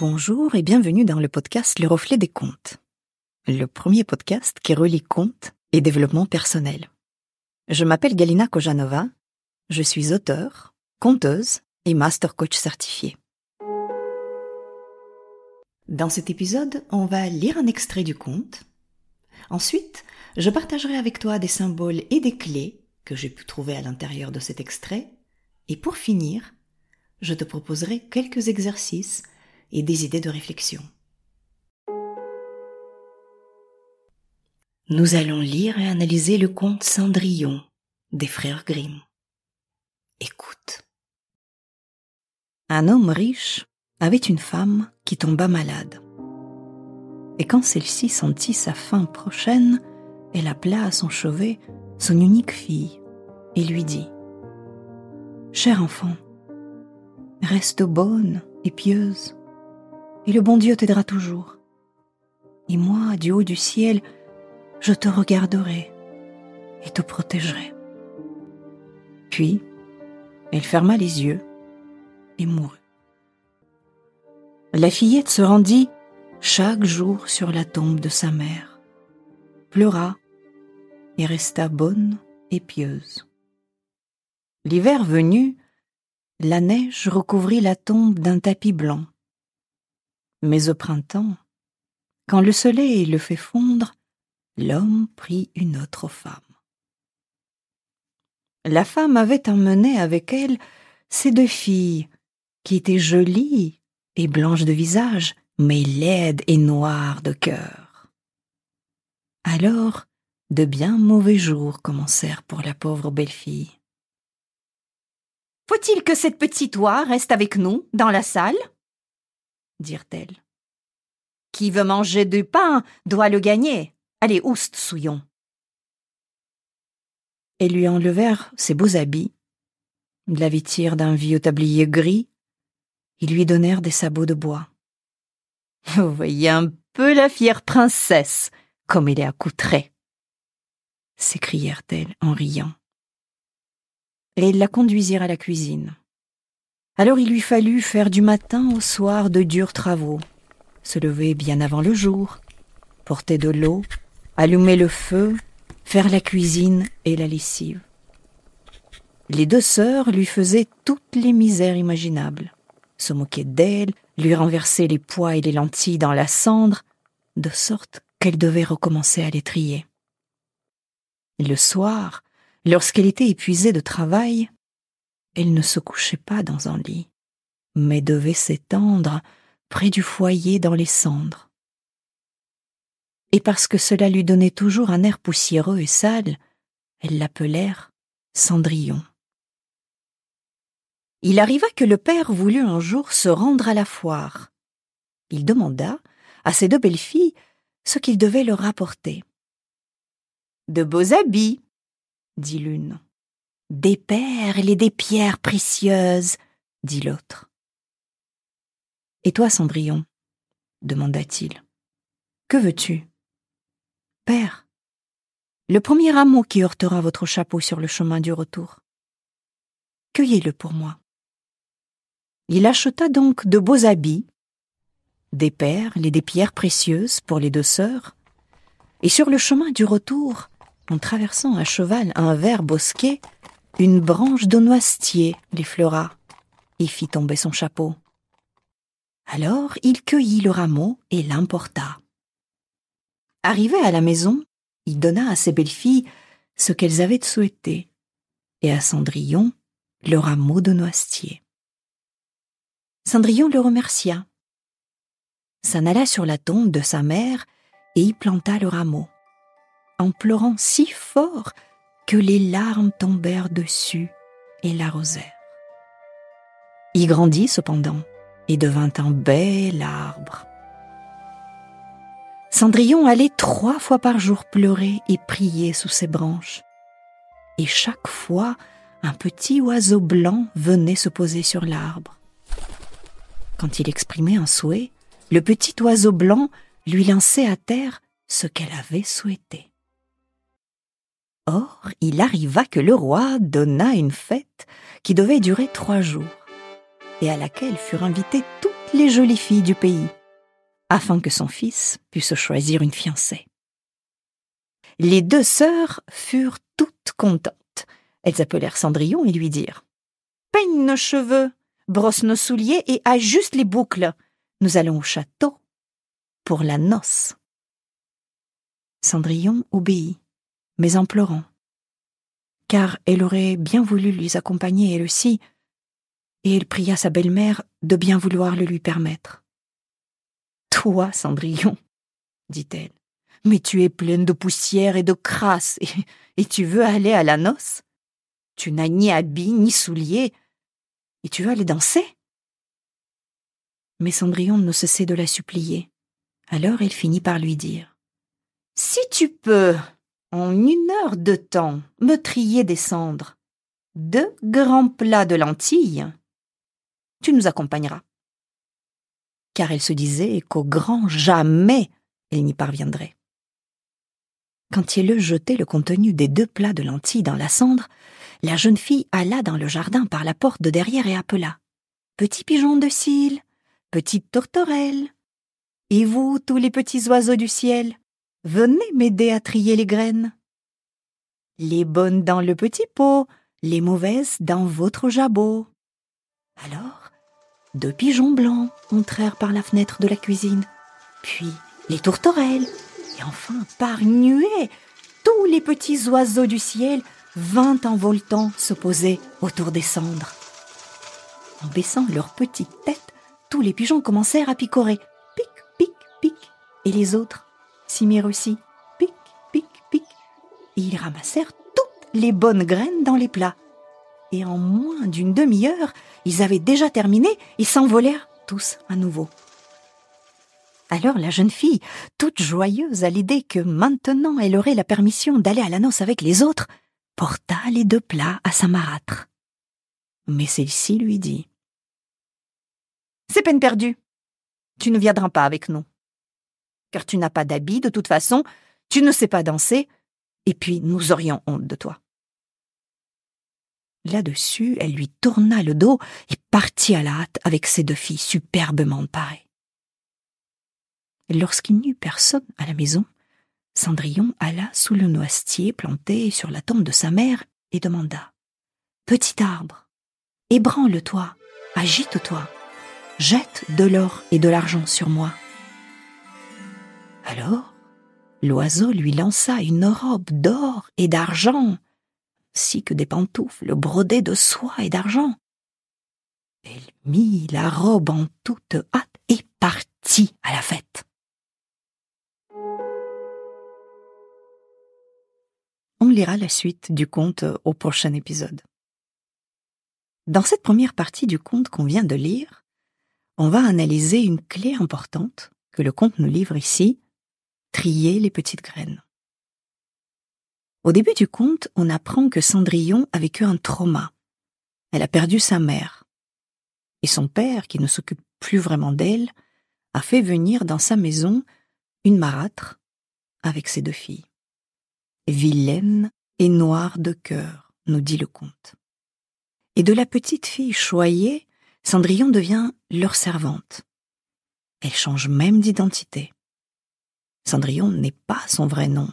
Bonjour et bienvenue dans le podcast Le Reflet des Contes, le premier podcast qui relie contes et développement personnel. Je m'appelle Galina Kojanova, je suis auteure, conteuse et master coach certifié. Dans cet épisode, on va lire un extrait du conte. Ensuite, je partagerai avec toi des symboles et des clés que j'ai pu trouver à l'intérieur de cet extrait. Et pour finir, je te proposerai quelques exercices et des idées de réflexion. Nous allons lire et analyser le conte Cendrillon des frères Grimm. Écoute. Un homme riche avait une femme qui tomba malade. Et quand celle-ci sentit sa fin prochaine, elle appela à son chevet son unique fille et lui dit Cher enfant, reste bonne et pieuse et le bon Dieu t'aidera toujours. Et moi, du haut du ciel, je te regarderai et te protégerai. Puis, elle ferma les yeux et mourut. La fillette se rendit chaque jour sur la tombe de sa mère, pleura et resta bonne et pieuse. L'hiver venu, la neige recouvrit la tombe d'un tapis blanc mais au printemps, quand le soleil le fait fondre, l'homme prit une autre femme. La femme avait emmené avec elle ses deux filles, qui étaient jolies et blanches de visage, mais laides et noires de cœur. Alors, de bien mauvais jours commencèrent pour la pauvre belle-fille. Faut-il que cette petite oie reste avec nous, dans la salle? Dirent-elles. Qui veut manger du pain doit le gagner. Allez, oust, souillon. Et lui enlevèrent ses beaux habits, la vêtirent d'un vieux tablier gris, ils lui donnèrent des sabots de bois. Vous voyez un peu la fière princesse, comme elle est accoutrée, s'écrièrent-elles en riant. Et ils la conduisirent à la cuisine. Alors il lui fallut faire du matin au soir de durs travaux, se lever bien avant le jour, porter de l'eau, allumer le feu, faire la cuisine et la lessive. Les deux sœurs lui faisaient toutes les misères imaginables, se moquaient d'elle, lui renversaient les pois et les lentilles dans la cendre, de sorte qu'elle devait recommencer à les trier. Le soir, lorsqu'elle était épuisée de travail, elle ne se couchait pas dans un lit, mais devait s'étendre près du foyer dans les cendres. Et parce que cela lui donnait toujours un air poussiéreux et sale, elle l'appelèrent Cendrillon. Il arriva que le père voulut un jour se rendre à la foire. Il demanda à ses deux belles filles ce qu'il devait leur apporter. De beaux habits, dit l'une. Des perles et des pierres précieuses, dit l'autre. Et toi, Cendrillon demanda-t-il. Que veux-tu? Père, le premier rameau qui heurtera votre chapeau sur le chemin du retour. Cueillez-le pour moi. Il acheta donc de beaux habits, des perles et des pierres précieuses pour les deux sœurs, et sur le chemin du retour, en traversant à cheval un vert bosquet, une branche de noisetier l'effleura et fit tomber son chapeau. Alors il cueillit le rameau et l'importa. Arrivé à la maison, il donna à ses belles filles ce qu'elles avaient souhaité, et à Cendrillon le rameau de noisetier. Cendrillon le remercia, s'en alla sur la tombe de sa mère et y planta le rameau, en pleurant si fort que les larmes tombèrent dessus et l'arrosèrent. Il grandit cependant et devint un bel arbre. Cendrillon allait trois fois par jour pleurer et prier sous ses branches. Et chaque fois, un petit oiseau blanc venait se poser sur l'arbre. Quand il exprimait un souhait, le petit oiseau blanc lui lançait à terre ce qu'elle avait souhaité. Or, il arriva que le roi donna une fête qui devait durer trois jours, et à laquelle furent invitées toutes les jolies filles du pays, afin que son fils puisse choisir une fiancée. Les deux sœurs furent toutes contentes. Elles appelèrent Cendrillon et lui dirent Peigne nos cheveux, brosse nos souliers et ajuste les boucles. Nous allons au château pour la noce. Cendrillon obéit, mais en pleurant, car elle aurait bien voulu les accompagner elle aussi, et elle pria sa belle-mère de bien vouloir le lui permettre. Toi, Cendrillon, dit-elle, mais tu es pleine de poussière et de crasse, et, et tu veux aller à la noce? Tu n'as ni habit ni souliers, et tu veux aller danser? Mais Cendrillon ne cessait de la supplier. Alors elle finit par lui dire Si tu peux, en une heure de temps, me trier des cendres, deux grands plats de lentilles, tu nous accompagneras. Car elle se disait qu'au grand jamais elle n'y parviendrait. Quand il eut jeté le contenu des deux plats de lentilles dans la cendre, la jeune fille alla dans le jardin par la porte de derrière et appela. Petit pigeon de cils, petite tourterelle. Et vous, tous les petits oiseaux du ciel, venez m'aider à trier les graines. Les bonnes dans le petit pot, les mauvaises dans votre jabot. Alors, deux pigeons blancs entrèrent par la fenêtre de la cuisine, puis les tourterelles, et enfin, par nuée, tous les petits oiseaux du ciel vingt en voltant se posaient autour des cendres. En baissant leurs petites têtes, tous les pigeons commencèrent à picorer. Pic, pic, pic. Et les autres aussi. Pic, pic, pic. Et ils ramassèrent toutes les bonnes graines dans les plats. Et en moins d'une demi-heure, ils avaient déjà terminé et s'envolèrent tous à nouveau. Alors la jeune fille, toute joyeuse à l'idée que maintenant elle aurait la permission d'aller à la noce avec les autres, porta les deux plats à sa marâtre. Mais celle-ci lui dit C'est peine perdue. Tu ne viendras pas avec nous. Car tu n'as pas d'habit, de toute façon, tu ne sais pas danser, et puis nous aurions honte de toi. Là-dessus, elle lui tourna le dos et partit à la hâte avec ses deux filles superbement parées. Lorsqu'il n'y eut personne à la maison, Cendrillon alla sous le noisetier planté sur la tombe de sa mère et demanda Petit arbre, ébranle-toi, agite-toi, jette de l'or et de l'argent sur moi. Alors, l'oiseau lui lança une robe d'or et d'argent, ainsi que des pantoufles brodées de soie et d'argent. Elle mit la robe en toute hâte et partit à la fête. On lira la suite du conte au prochain épisode. Dans cette première partie du conte qu'on vient de lire, on va analyser une clé importante que le conte nous livre ici, trier les petites graines. Au début du conte, on apprend que Cendrillon a vécu un trauma. Elle a perdu sa mère. Et son père, qui ne s'occupe plus vraiment d'elle, a fait venir dans sa maison une marâtre avec ses deux filles vilaine et noire de cœur, nous dit le comte. Et de la petite fille choyée, Cendrillon devient leur servante. Elle change même d'identité. Cendrillon n'est pas son vrai nom.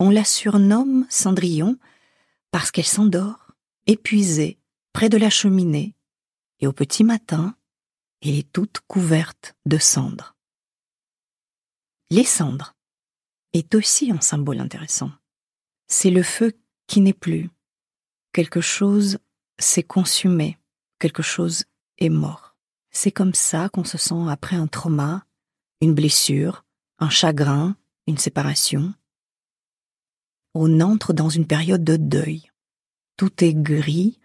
On la surnomme Cendrillon parce qu'elle s'endort, épuisée, près de la cheminée, et au petit matin, elle est toute couverte de cendres. Les cendres, est aussi un symbole intéressant. C'est le feu qui n'est plus. Quelque chose s'est consumé, quelque chose est mort. C'est comme ça qu'on se sent après un trauma, une blessure, un chagrin, une séparation. On entre dans une période de deuil. Tout est gris,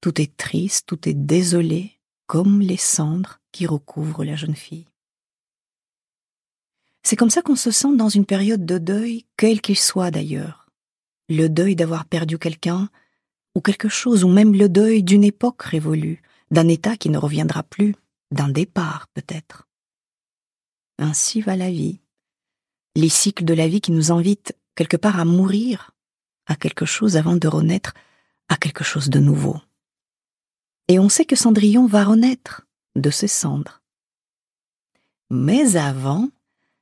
tout est triste, tout est désolé, comme les cendres qui recouvrent la jeune fille. C'est comme ça qu'on se sent dans une période de deuil, quel qu'il soit d'ailleurs. Le deuil d'avoir perdu quelqu'un, ou quelque chose, ou même le deuil d'une époque révolue, d'un état qui ne reviendra plus, d'un départ peut-être. Ainsi va la vie. Les cycles de la vie qui nous invitent quelque part à mourir à quelque chose avant de renaître à quelque chose de nouveau. Et on sait que Cendrillon va renaître de ses cendres. Mais avant,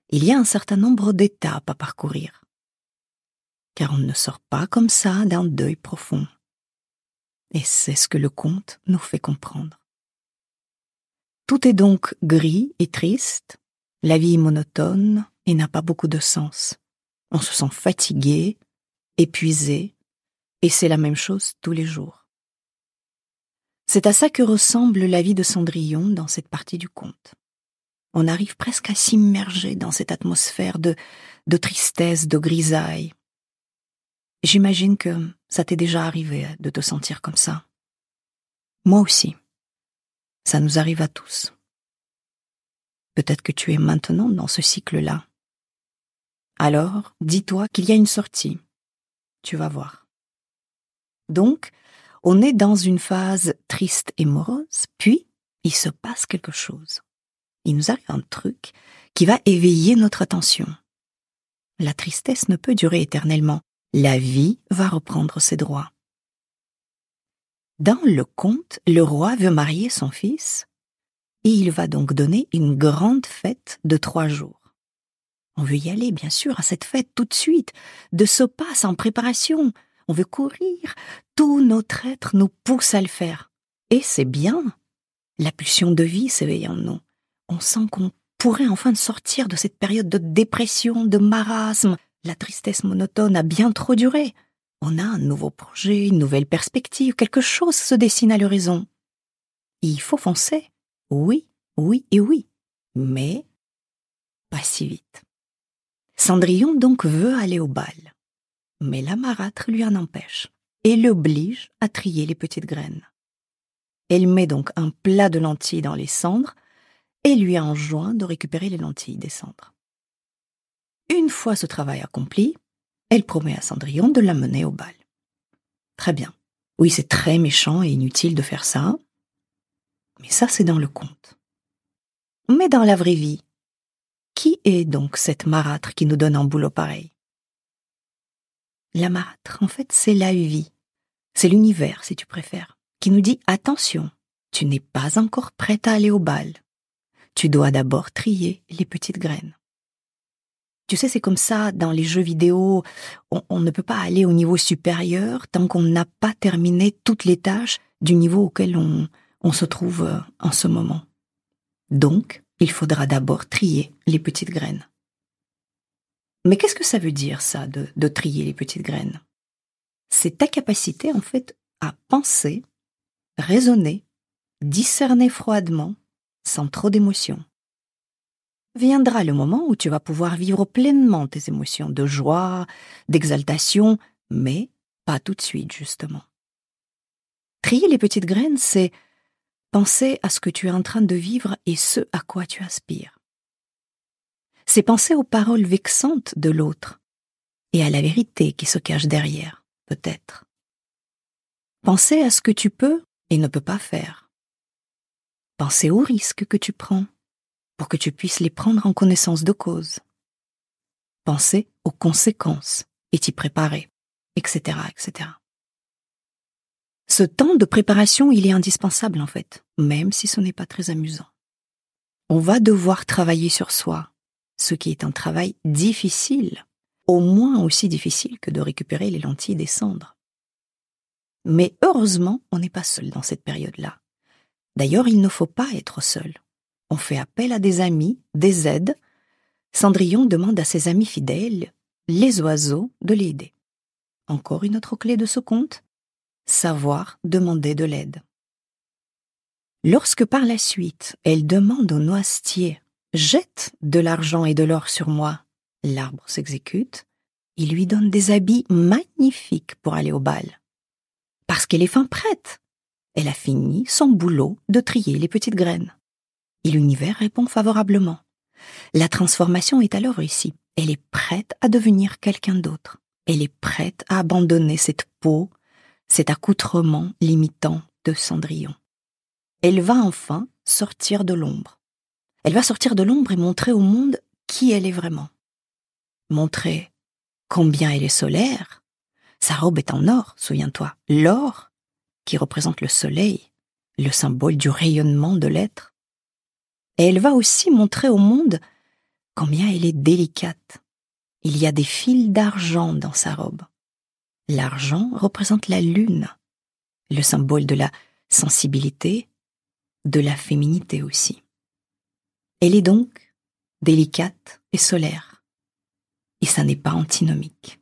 il y a un certain nombre d'étapes à parcourir. Car on ne sort pas comme ça d'un deuil profond. Et c'est ce que le conte nous fait comprendre. Tout est donc gris et triste, la vie est monotone et n'a pas beaucoup de sens. On se sent fatigué, épuisé, et c'est la même chose tous les jours. C'est à ça que ressemble la vie de Cendrillon dans cette partie du conte. On arrive presque à s'immerger dans cette atmosphère de, de tristesse, de grisaille. J'imagine que ça t'est déjà arrivé de te sentir comme ça. Moi aussi. Ça nous arrive à tous. Peut-être que tu es maintenant dans ce cycle-là. Alors, dis-toi qu'il y a une sortie. Tu vas voir. Donc, on est dans une phase triste et morose, puis il se passe quelque chose. Il nous arrive un truc qui va éveiller notre attention. La tristesse ne peut durer éternellement. La vie va reprendre ses droits. Dans le conte, le roi veut marier son fils et il va donc donner une grande fête de trois jours. On veut y aller, bien sûr, à cette fête tout de suite, de ce pas sans préparation. On veut courir. Tout notre être nous pousse à le faire. Et c'est bien. La pulsion de vie s'éveille en nous. On sent qu'on pourrait enfin sortir de cette période de dépression, de marasme. La tristesse monotone a bien trop duré. On a un nouveau projet, une nouvelle perspective, quelque chose se dessine à l'horizon. Il faut foncer. Oui, oui et oui. Mais pas si vite. Cendrillon donc veut aller au bal. Mais la marâtre lui en empêche et l'oblige à trier les petites graines. Elle met donc un plat de lentilles dans les cendres et lui enjoint de récupérer les lentilles des cendres. Une fois ce travail accompli, elle promet à Cendrillon de l'amener au bal. Très bien. Oui, c'est très méchant et inutile de faire ça. Mais ça, c'est dans le conte. Mais dans la vraie vie, qui est donc cette marâtre qui nous donne un boulot pareil? La marâtre, en fait, c'est la vie. C'est l'univers, si tu préfères, qui nous dit attention, tu n'es pas encore prête à aller au bal. Tu dois d'abord trier les petites graines. Tu sais, c'est comme ça dans les jeux vidéo, on, ne peut pas aller au niveau supérieur tant qu'on n'a pas terminé toutes les tâches du niveau auquel on, se trouve euh, en ce moment. Donc, il faudra d'abord trier les petites graines. Mais qu'est-ce que ça veut dire ça, de, trier les petites graines? C'est ta capacité en fait à penser, raisonner, discerner froidement, sans trop d'émotion viendra le moment où tu vas pouvoir vivre pleinement tes émotions de joie, d'exaltation, mais pas tout de suite, justement. Trier les petites graines, c'est penser à ce que tu es en train de vivre et ce à quoi tu aspires. C'est penser aux paroles vexantes de l'autre et à la vérité qui se cache derrière, peut-être. Penser à ce que tu peux et ne peux pas faire. Penser aux risques que tu prends pour que tu puisses les prendre en connaissance de cause. Penser aux conséquences et t'y préparer, etc., etc. Ce temps de préparation, il est indispensable en fait, même si ce n'est pas très amusant. On va devoir travailler sur soi, ce qui est un travail difficile, au moins aussi difficile que de récupérer les lentilles des cendres. Mais heureusement, on n'est pas seul dans cette période-là. D'ailleurs, il ne faut pas être seul. On fait appel à des amis, des aides. Cendrillon demande à ses amis fidèles, les oiseaux, de l'aider. Encore une autre clé de ce conte savoir demander de l'aide. Lorsque par la suite elle demande au noisetier Jette de l'argent et de l'or sur moi, l'arbre s'exécute, il lui donne des habits magnifiques pour aller au bal. Parce qu'elle est fin prête. Elle a fini son boulot de trier les petites graines et l'univers répond favorablement. La transformation est alors ici. Elle est prête à devenir quelqu'un d'autre. Elle est prête à abandonner cette peau, cet accoutrement limitant de Cendrillon. Elle va enfin sortir de l'ombre. Elle va sortir de l'ombre et montrer au monde qui elle est vraiment. Montrer combien elle est solaire. Sa robe est en or, souviens-toi. L'or, qui représente le soleil, le symbole du rayonnement de l'être, Et elle va aussi montrer au monde combien elle est délicate. Il y a des fils d'argent dans sa robe. L'argent représente la lune, le symbole de la sensibilité, de la féminité aussi. Elle est donc délicate et solaire. Et ça n'est pas antinomique.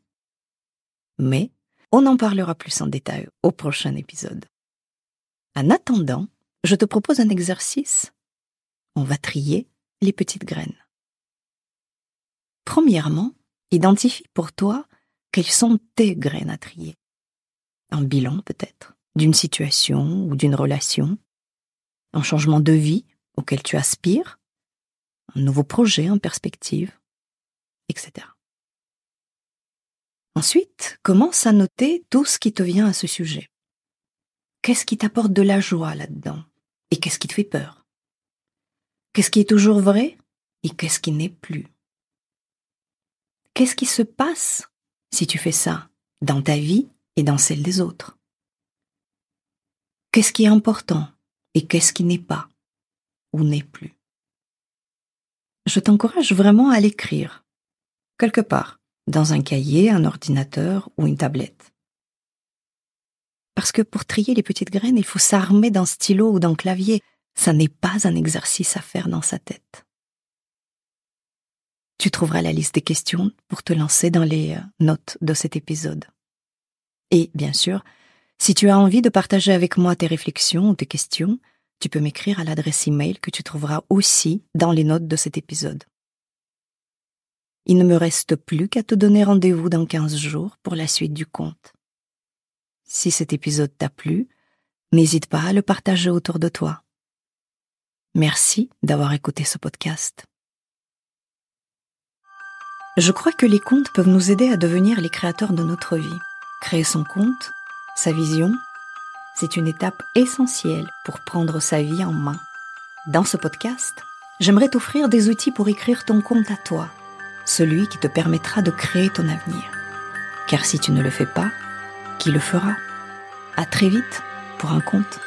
Mais on en parlera plus en détail au prochain épisode. En attendant, je te propose un exercice. On va trier les petites graines. Premièrement, identifie pour toi quelles sont tes graines à trier. Un bilan peut-être, d'une situation ou d'une relation, un changement de vie auquel tu aspires, un nouveau projet en perspective, etc. Ensuite, commence à noter tout ce qui te vient à ce sujet. Qu'est-ce qui t'apporte de la joie là-dedans? Et qu'est-ce qui te fait peur? Qu'est-ce qui est toujours vrai Et qu'est-ce qui n'est plus? Qu'est-ce qui se passe si tu fais ça dans ta vie et dans celle des autres Qu'est-ce qui est important et qu'est-ce qui n'est pas ou n'est plus? Je t'encourage vraiment à l'écrire, quelque part, dans un cahier, un ordinateur ou une tablette. Parce que pour trier les petites graines, il faut s'armer d'un stylo ou d'un clavier. Ça n'est pas un exercice à faire dans sa tête. Tu trouveras la liste des questions pour te lancer dans les euh, notes de cet épisode. Et bien sûr, si tu as envie de partager avec moi tes réflexions ou tes questions, tu peux m'écrire à l'adresse email que tu trouveras aussi dans les notes de cet épisode. Il ne me reste plus qu'à te donner rendez-vous dans 15 jours pour la suite du conte. Si cet épisode t'a plu, n'hésite pas à le partager autour de toi. Merci d'avoir écouté ce podcast. Je crois que les contes peuvent nous aider à devenir les créateurs de notre vie. Créer son compte, sa vision, c'est une étape essentielle pour prendre sa vie en main. Dans ce podcast, j'aimerais t'offrir des outils pour écrire ton compte à toi, celui qui te permettra de créer ton avenir. Car si tu ne le fais pas, qui le fera? À très vite pour un compte.